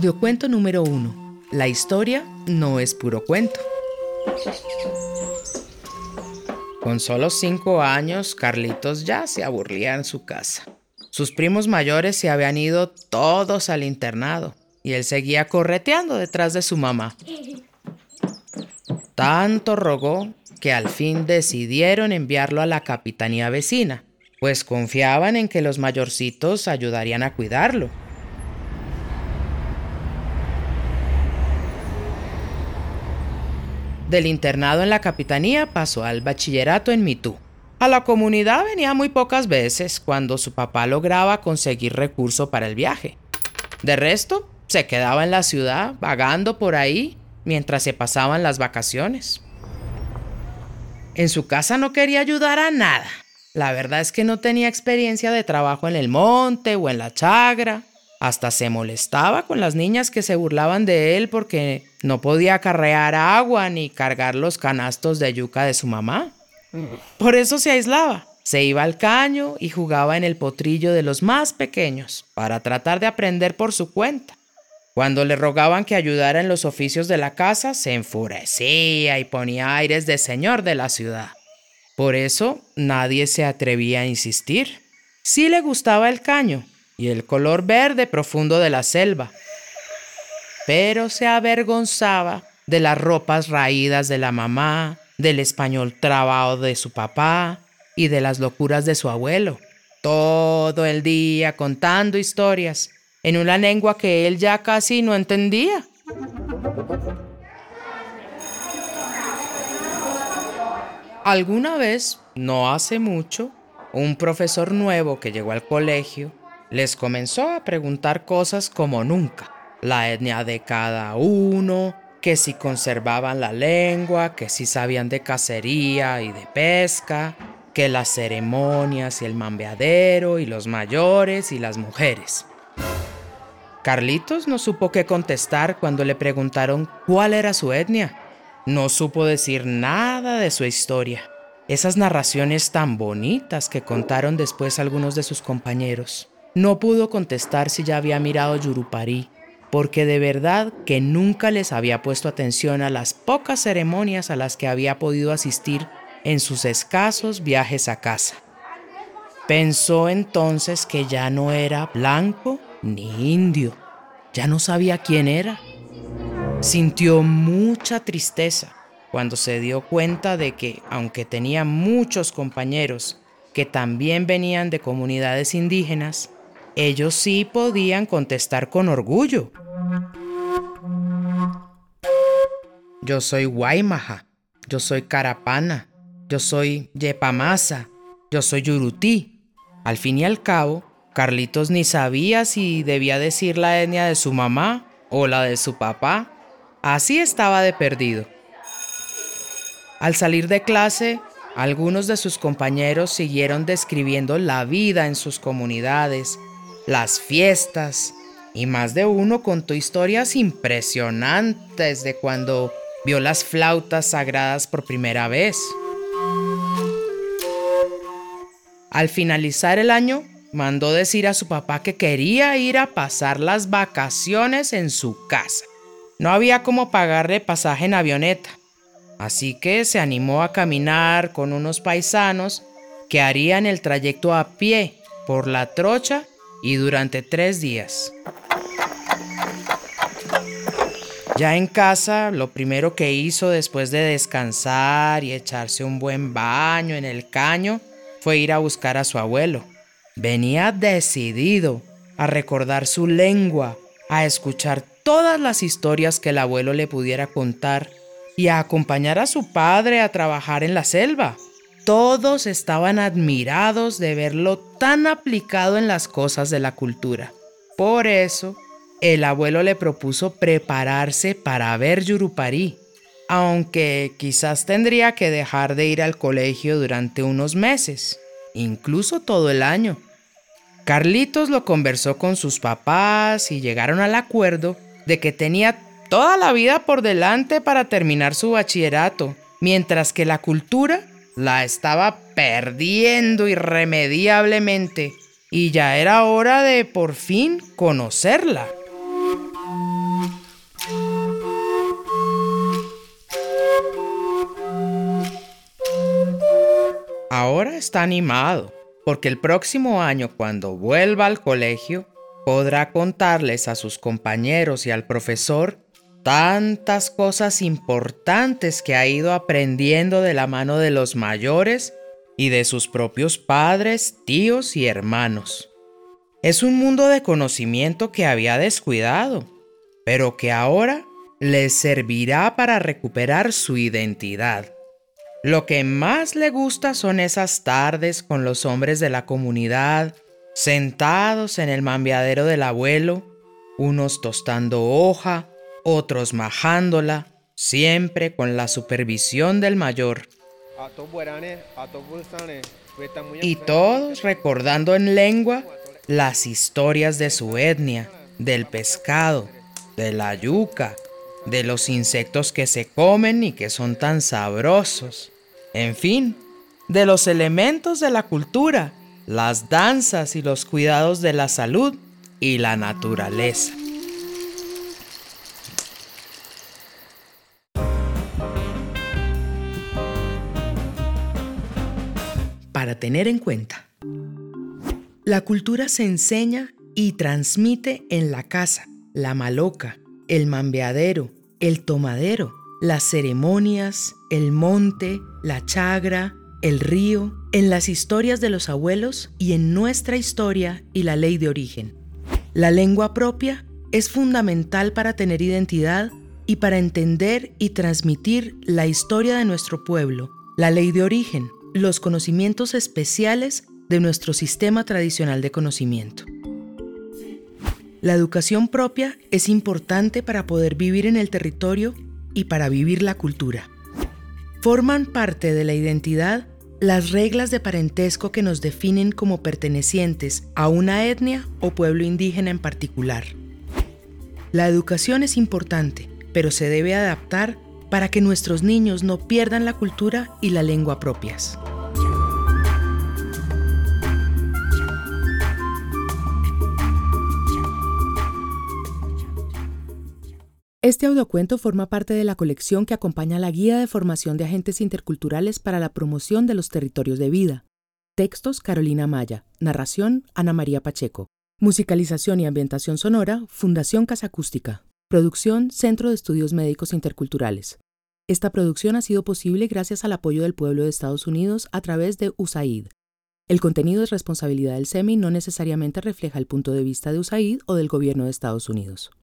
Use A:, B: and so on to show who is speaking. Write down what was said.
A: Audiocuento número 1. La historia no es puro cuento. Con solo cinco años, Carlitos ya se aburría en su casa. Sus primos mayores se habían ido todos al internado y él seguía correteando detrás de su mamá. Tanto rogó que al fin decidieron enviarlo a la capitanía vecina, pues confiaban en que los mayorcitos ayudarían a cuidarlo. Del internado en la capitanía pasó al bachillerato en Mitú. A la comunidad venía muy pocas veces cuando su papá lograba conseguir recurso para el viaje. De resto, se quedaba en la ciudad vagando por ahí mientras se pasaban las vacaciones. En su casa no quería ayudar a nada. La verdad es que no tenía experiencia de trabajo en el monte o en la chagra. Hasta se molestaba con las niñas que se burlaban de él porque no podía acarrear agua ni cargar los canastos de yuca de su mamá. Por eso se aislaba. Se iba al caño y jugaba en el potrillo de los más pequeños para tratar de aprender por su cuenta. Cuando le rogaban que ayudara en los oficios de la casa, se enfurecía y ponía aires de señor de la ciudad. Por eso nadie se atrevía a insistir. Sí le gustaba el caño, y el color verde profundo de la selva. Pero se avergonzaba de las ropas raídas de la mamá, del español trabado de su papá y de las locuras de su abuelo. Todo el día contando historias en una lengua que él ya casi no entendía. Alguna vez, no hace mucho, un profesor nuevo que llegó al colegio les comenzó a preguntar cosas como nunca. La etnia de cada uno, que si conservaban la lengua, que si sabían de cacería y de pesca, que las ceremonias y el mambeadero y los mayores y las mujeres. Carlitos no supo qué contestar cuando le preguntaron cuál era su etnia. No supo decir nada de su historia. Esas narraciones tan bonitas que contaron después algunos de sus compañeros. No pudo contestar si ya había mirado Yurupari, porque de verdad que nunca les había puesto atención a las pocas ceremonias a las que había podido asistir en sus escasos viajes a casa. Pensó entonces que ya no era blanco ni indio, ya no sabía quién era. Sintió mucha tristeza cuando se dio cuenta de que, aunque tenía muchos compañeros que también venían de comunidades indígenas, ellos sí podían contestar con orgullo. Yo soy Guaymaja, yo soy Carapana, yo soy Yepamasa, yo soy Yurutí. Al fin y al cabo, Carlitos ni sabía si debía decir la etnia de su mamá o la de su papá. Así estaba de perdido. Al salir de clase, algunos de sus compañeros siguieron describiendo la vida en sus comunidades las fiestas, y más de uno contó historias impresionantes de cuando vio las flautas sagradas por primera vez. Al finalizar el año, mandó decir a su papá que quería ir a pasar las vacaciones en su casa. No había como pagarle pasaje en avioneta, así que se animó a caminar con unos paisanos que harían el trayecto a pie por la trocha y durante tres días. Ya en casa, lo primero que hizo después de descansar y echarse un buen baño en el caño fue ir a buscar a su abuelo. Venía decidido a recordar su lengua, a escuchar todas las historias que el abuelo le pudiera contar y a acompañar a su padre a trabajar en la selva. Todos estaban admirados de verlo tan aplicado en las cosas de la cultura. Por eso, el abuelo le propuso prepararse para ver Yurupari, aunque quizás tendría que dejar de ir al colegio durante unos meses, incluso todo el año. Carlitos lo conversó con sus papás y llegaron al acuerdo de que tenía toda la vida por delante para terminar su bachillerato, mientras que la cultura la estaba perdiendo irremediablemente y ya era hora de por fin conocerla. Ahora está animado, porque el próximo año cuando vuelva al colegio podrá contarles a sus compañeros y al profesor tantas cosas importantes que ha ido aprendiendo de la mano de los mayores y de sus propios padres, tíos y hermanos. Es un mundo de conocimiento que había descuidado, pero que ahora les servirá para recuperar su identidad. Lo que más le gusta son esas tardes con los hombres de la comunidad, sentados en el mambiadero del abuelo, unos tostando hoja, otros majándola, siempre con la supervisión del mayor. Y todos recordando en lengua las historias de su etnia, del pescado, de la yuca, de los insectos que se comen y que son tan sabrosos. En fin, de los elementos de la cultura, las danzas y los cuidados de la salud y la naturaleza. Para tener en cuenta. La cultura se enseña y transmite en la casa, la maloca, el mambeadero, el tomadero, las ceremonias, el monte, la chagra, el río, en las historias de los abuelos y en nuestra historia y la ley de origen. La lengua propia es fundamental para tener identidad y para entender y transmitir la historia de nuestro pueblo, la ley de origen, los conocimientos especiales de nuestro sistema tradicional de conocimiento. La educación propia es importante para poder vivir en el territorio y para vivir la cultura. Forman parte de la identidad las reglas de parentesco que nos definen como pertenecientes a una etnia o pueblo indígena en particular. La educación es importante, pero se debe adaptar para que nuestros niños no pierdan la cultura y la lengua propias.
B: Este audiocuento forma parte de la colección que acompaña la Guía de Formación de Agentes Interculturales para la Promoción de los Territorios de Vida. Textos Carolina Maya. Narración Ana María Pacheco. Musicalización y ambientación sonora Fundación Casa Acústica. Producción Centro de Estudios Médicos Interculturales. Esta producción ha sido posible gracias al apoyo del pueblo de Estados Unidos a través de USAID. El contenido es responsabilidad del SEMI, no necesariamente refleja el punto de vista de USAID o del gobierno de Estados Unidos.